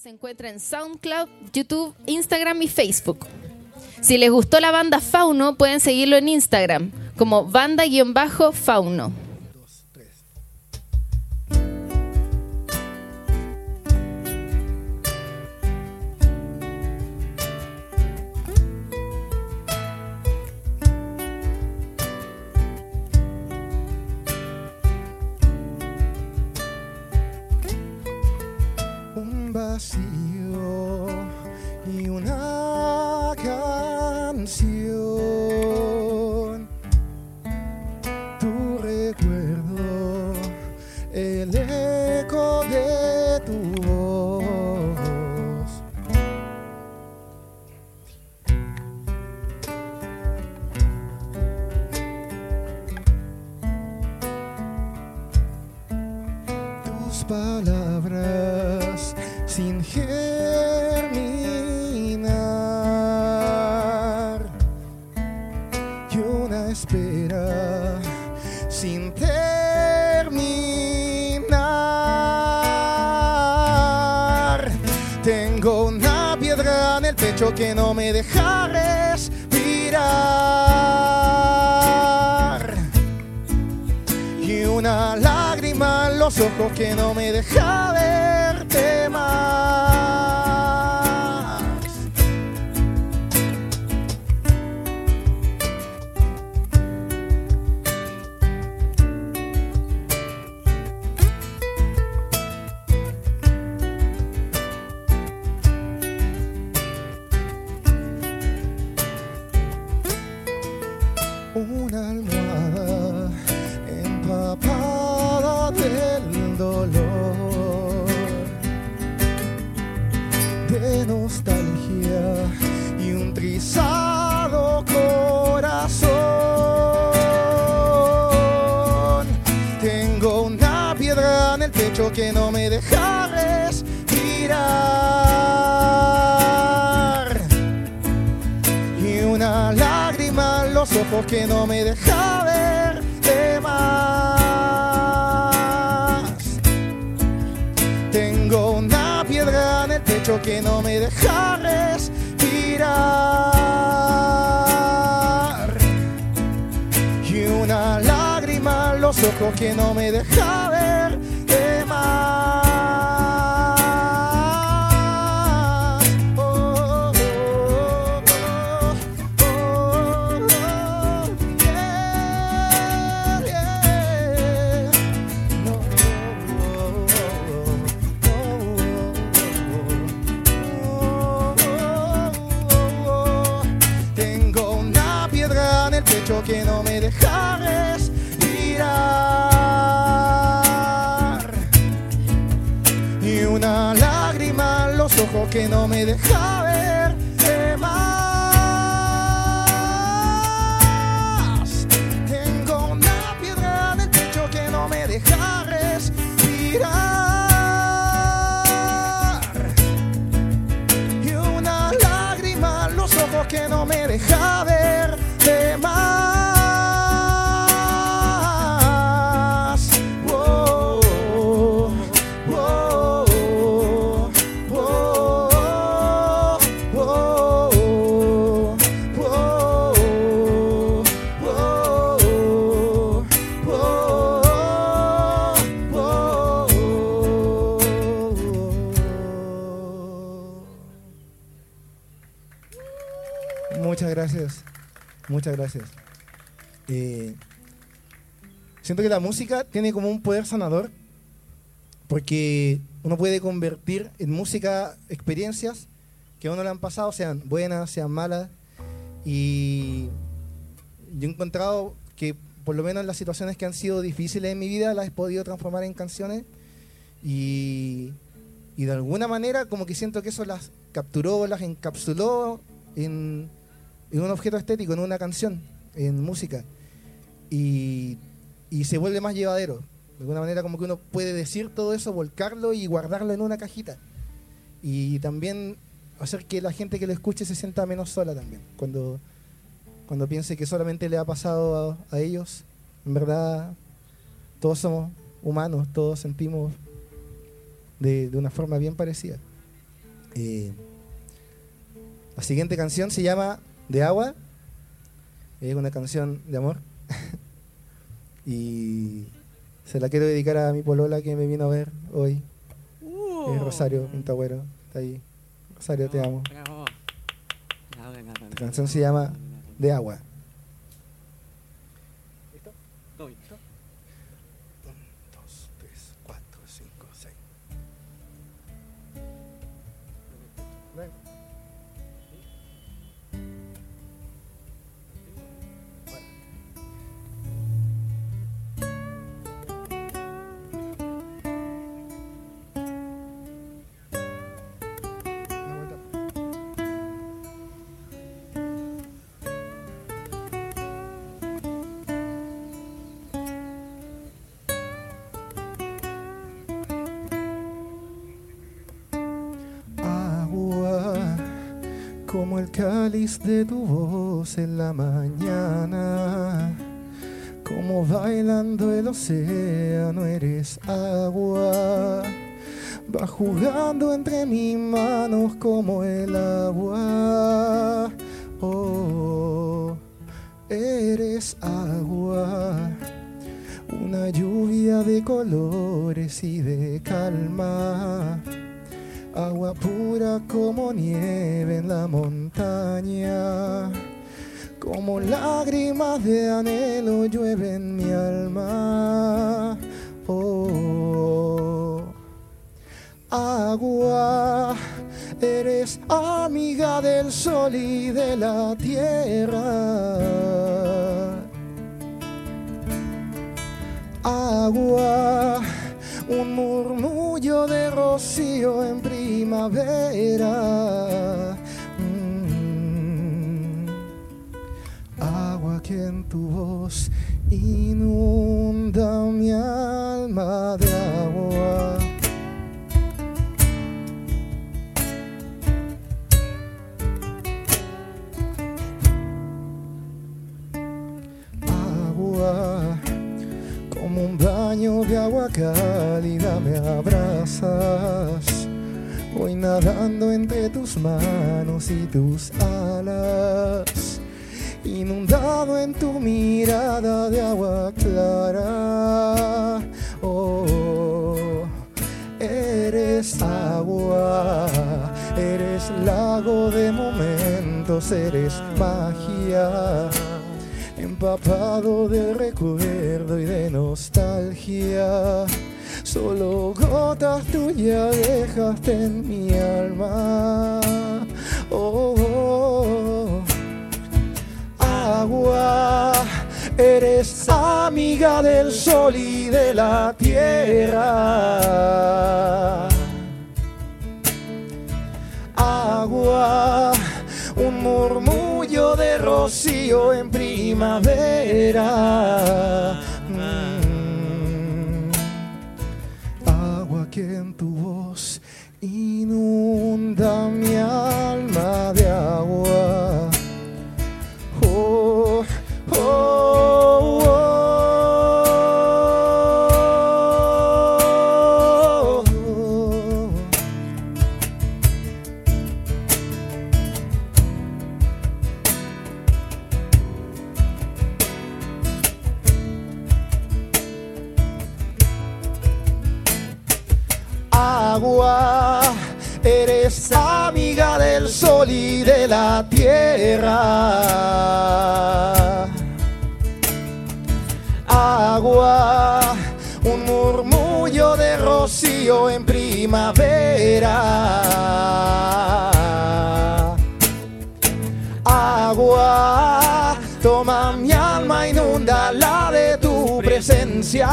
Se encuentra en SoundCloud, YouTube, Instagram y Facebook. Si les gustó la banda Fauno, pueden seguirlo en Instagram como banda-fauno. Palabras sin germinar y una espera sin terminar. Tengo una piedra en el pecho que no me deja respirar y una los ojos que no me deja verte más. Trizado corazón. Tengo una piedra en el pecho que no me deja respirar y una lágrima en los ojos que no me deja verte más. Tengo una piedra en el pecho que no me deja lágrima en los ojos que no me deja Muchas gracias. Muchas gracias. Siento que la música tiene como un poder sanador porque uno puede convertir en música experiencias que a uno le han pasado, sean buenas, sean malas. Y yo he encontrado que por lo menos las situaciones que han sido difíciles en mi vida las he podido transformar en canciones y, Y de alguna manera como que siento que eso las capturó, las encapsuló en, en un objeto estético, en una canción, en música. Y, y se vuelve más llevadero. De alguna manera como que uno puede decir todo eso, volcarlo y guardarlo en una cajita. Y también hacer que la gente que lo escuche se sienta menos sola también. Cuando, cuando piense que solamente le ha pasado a, ellos, en verdad todos somos humanos, todos sentimos de, de una forma bien parecida. Eh, la siguiente canción se llama De Agua. Es una canción de amor. y se la quiero dedicar a mi polola que me vino a ver hoy. Es Rosario Pintagüero. Está ahí. Rosario, te amo. La canción se llama De Agua. Como el cáliz de tu voz en la mañana, como bailando el océano eres agua, va jugando entre mis manos como el agua. Oh, eres agua. Una lluvia de colores y de calma, agua pura como nieve en la montaña, como lágrimas de anhelo llueve en mi alma. Oh, agua, eres amiga del sol y de la tierra. Agua, un murmullo de rocío en primavera. Mm. Agua que en tu voz inunda mi alma de agua. Agua como un baño de agua cálida me Voy nadando entre tus manos y tus alas, inundado en tu mirada de agua clara. Oh, eres agua, eres lago de momentos, eres magia empapado de recuerdo y de nostalgia. Solo gotas tuyas dejaste en mi alma. Oh, oh, oh. agua, eres amiga del sol y de la tierra. Agua, un murmullo de rocío en primavera. Voz agua, un murmullo de rocío en primavera. Agua, toma mi alma, inunda la de tu presencia.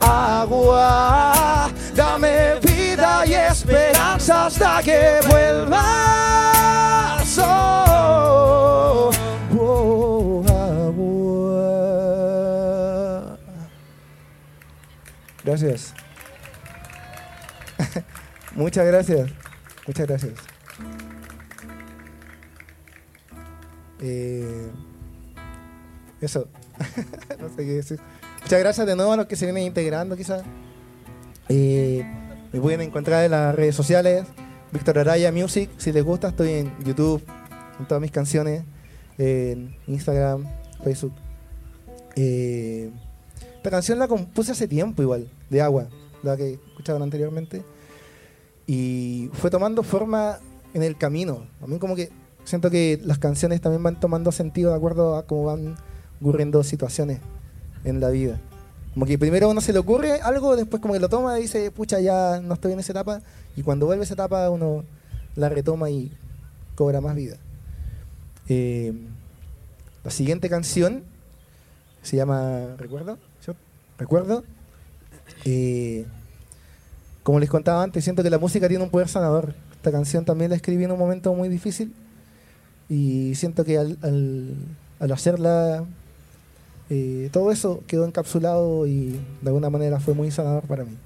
Agua, dame vida y esperanza hasta que vuelva Gracias. Muchas gracias. Muchas gracias. Eh, eso. no sé qué decir. Muchas gracias de nuevo a los que se vienen integrando, quizás. Eh, me pueden encontrar en las redes sociales. Víctor Araya Music. Si les gusta, estoy en YouTube, en todas mis canciones, en Instagram, Facebook. Eh, esta canción la compuse hace tiempo, igual, de agua, la que escucharon anteriormente. Y fue tomando forma en el camino. A mí, como que siento que las canciones también van tomando sentido de acuerdo a cómo van ocurriendo situaciones en la vida. Como que primero uno se le ocurre algo, después como que lo toma y dice, pucha, ya no estoy en esa etapa. Y cuando vuelve esa etapa uno la retoma y cobra más vida. Eh, la siguiente canción se llama Recuerdo. Recuerdo. Eh, como les contaba antes, siento que la música tiene un poder sanador. Esta canción también la escribí en un momento muy difícil y siento que al, al, al hacerla eh, todo eso quedó encapsulado y de alguna manera fue muy sanador para mí.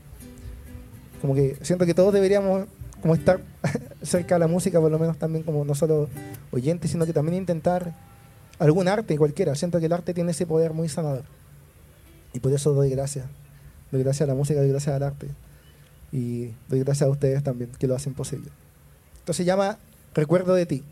Como que siento que todos deberíamos como estar cerca de la música, por lo menos también como no solo oyentes, sino que también intentar algún arte, cualquiera. Siento que el arte tiene ese poder muy sanador. Y por eso doy gracias. Doy gracias a la música, doy gracias al arte. Y doy gracias a ustedes también, que lo hacen posible. Esto se llama Recuerdo de ti.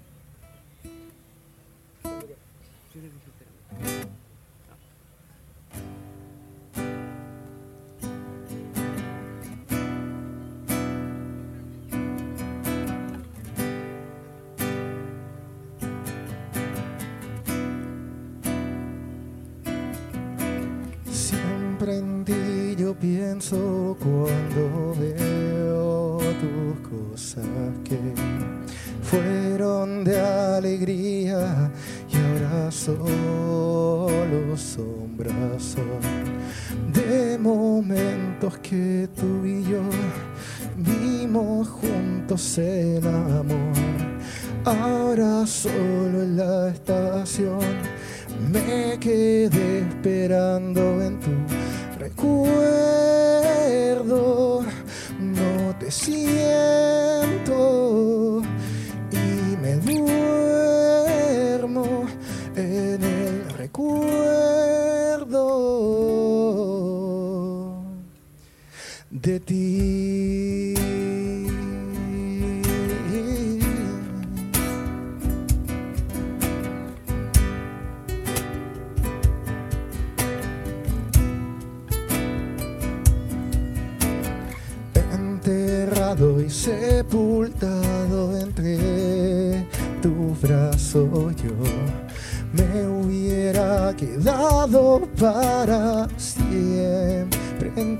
Siempre en ti yo pienso cuando veo tus cosas que fueron de alegría y ahora solo sombras son de momentos que tú y yo vimos juntos en amor. Ahora solo en la estación me quedé esperando en tu recuerdo. No te siento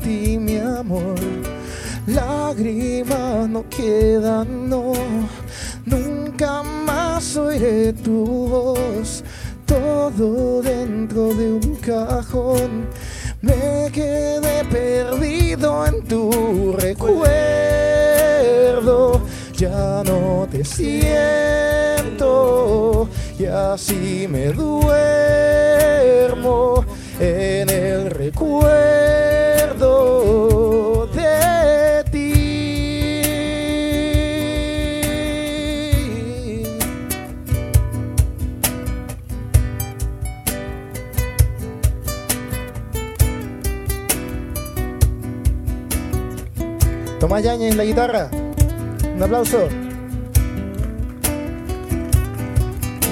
mi amor. Lágrimas no quedan no. Nunca más oiré tu voz. Todo dentro de un cajón. Me quedé perdido en tu recuerdo. Ya no te siento y así me duermo en el recuerdo Tomás en la guitarra. Un aplauso.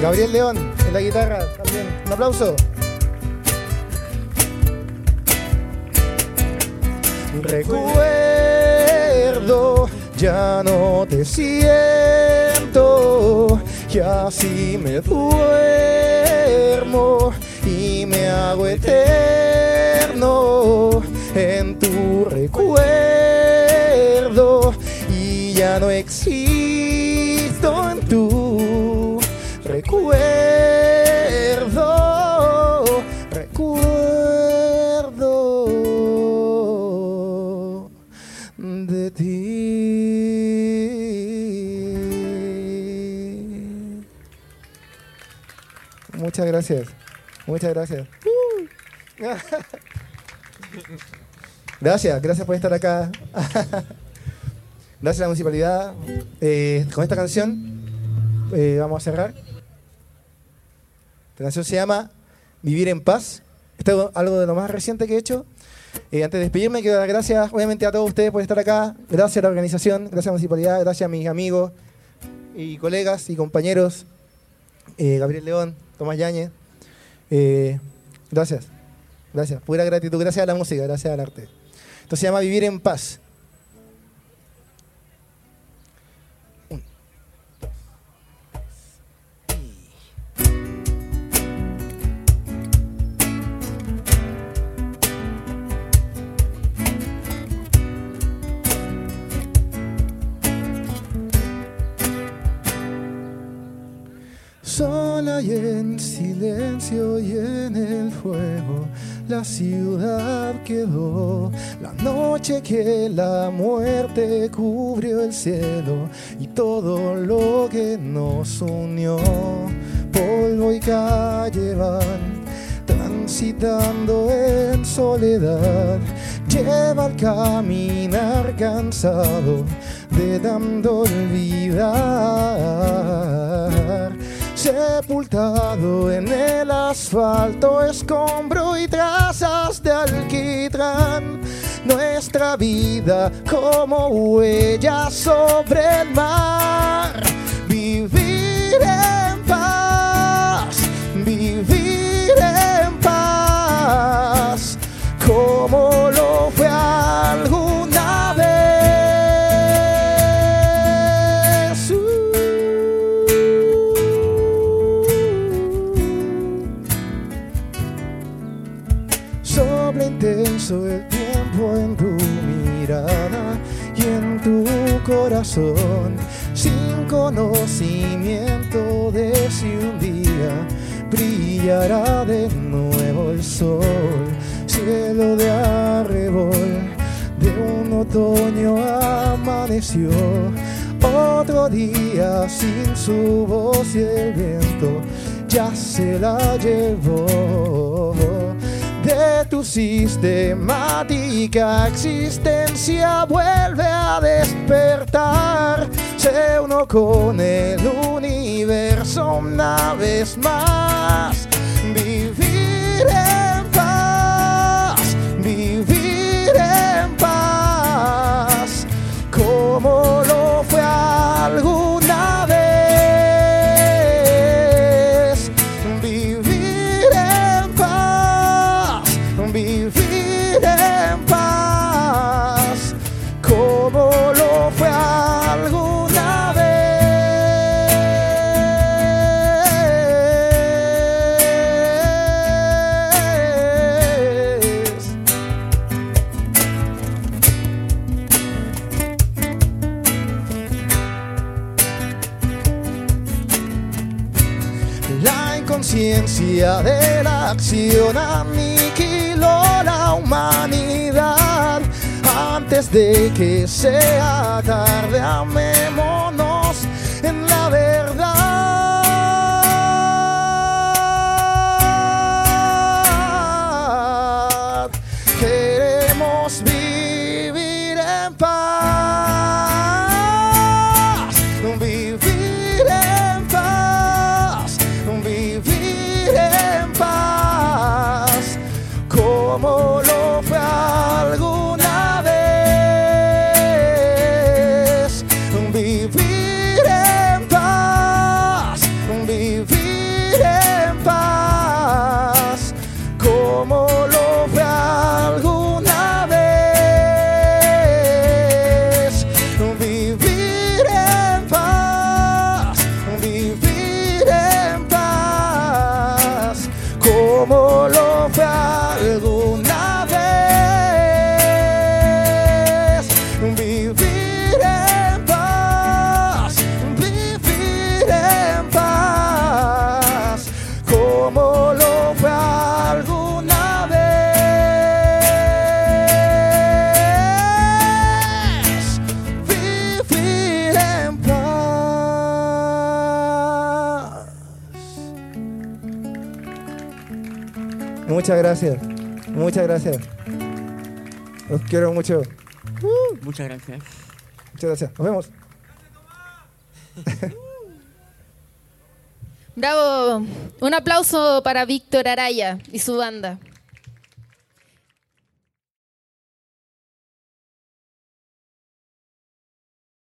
Gabriel León en la guitarra también. Un aplauso. Recuerdo, ya no te siento y así me duermo y me hago eterno en tu recuerdo ya no existo en tu recuerdo, recuerdo de ti. Muchas gracias, muchas gracias. Gracias, gracias por estar acá. Gracias a la municipalidad. Eh, con esta canción eh, vamos a cerrar. La canción se llama Vivir en Paz. Esto es algo de lo más reciente que he hecho. Eh, antes de despedirme, quiero dar gracias, obviamente, a todos ustedes por estar acá. Gracias a la organización, gracias a la municipalidad, gracias a mis amigos y colegas y compañeros. Eh, Gabriel León, Tomás Yañez. Eh, gracias, gracias. Pura gratitud, gracias a la música, gracias al arte. Esto se llama Vivir en Paz. Sola y en silencio y en el fuego, la ciudad quedó. La noche que la muerte cubrió el cielo y todo lo que nos unió. Polvo y calle van transitando en soledad. Lleva al caminar cansado de tanto olvidar sepultado en el asfalto, escombro y trazas de alquitrán. Nuestra vida como huella sobre el mar. Vivir en paz, vivir en paz, como lo fue sin conocimiento de si un día brillará de nuevo el sol, cielo de arrebol, de un otoño amaneció. Otro día sin su voz y el viento ya se la llevó de tu sistemática existencia vuelve a despertar. Se uno con el universo una vez más. La inconsciencia de la acción aniquiló la humanidad. Antes de que sea tarde, amémonos Muchas gracias. Muchas gracias. Los quiero mucho. Muchas gracias. Muchas gracias. Nos vemos. Bravo. Un aplauso para Víctor Araya y su banda.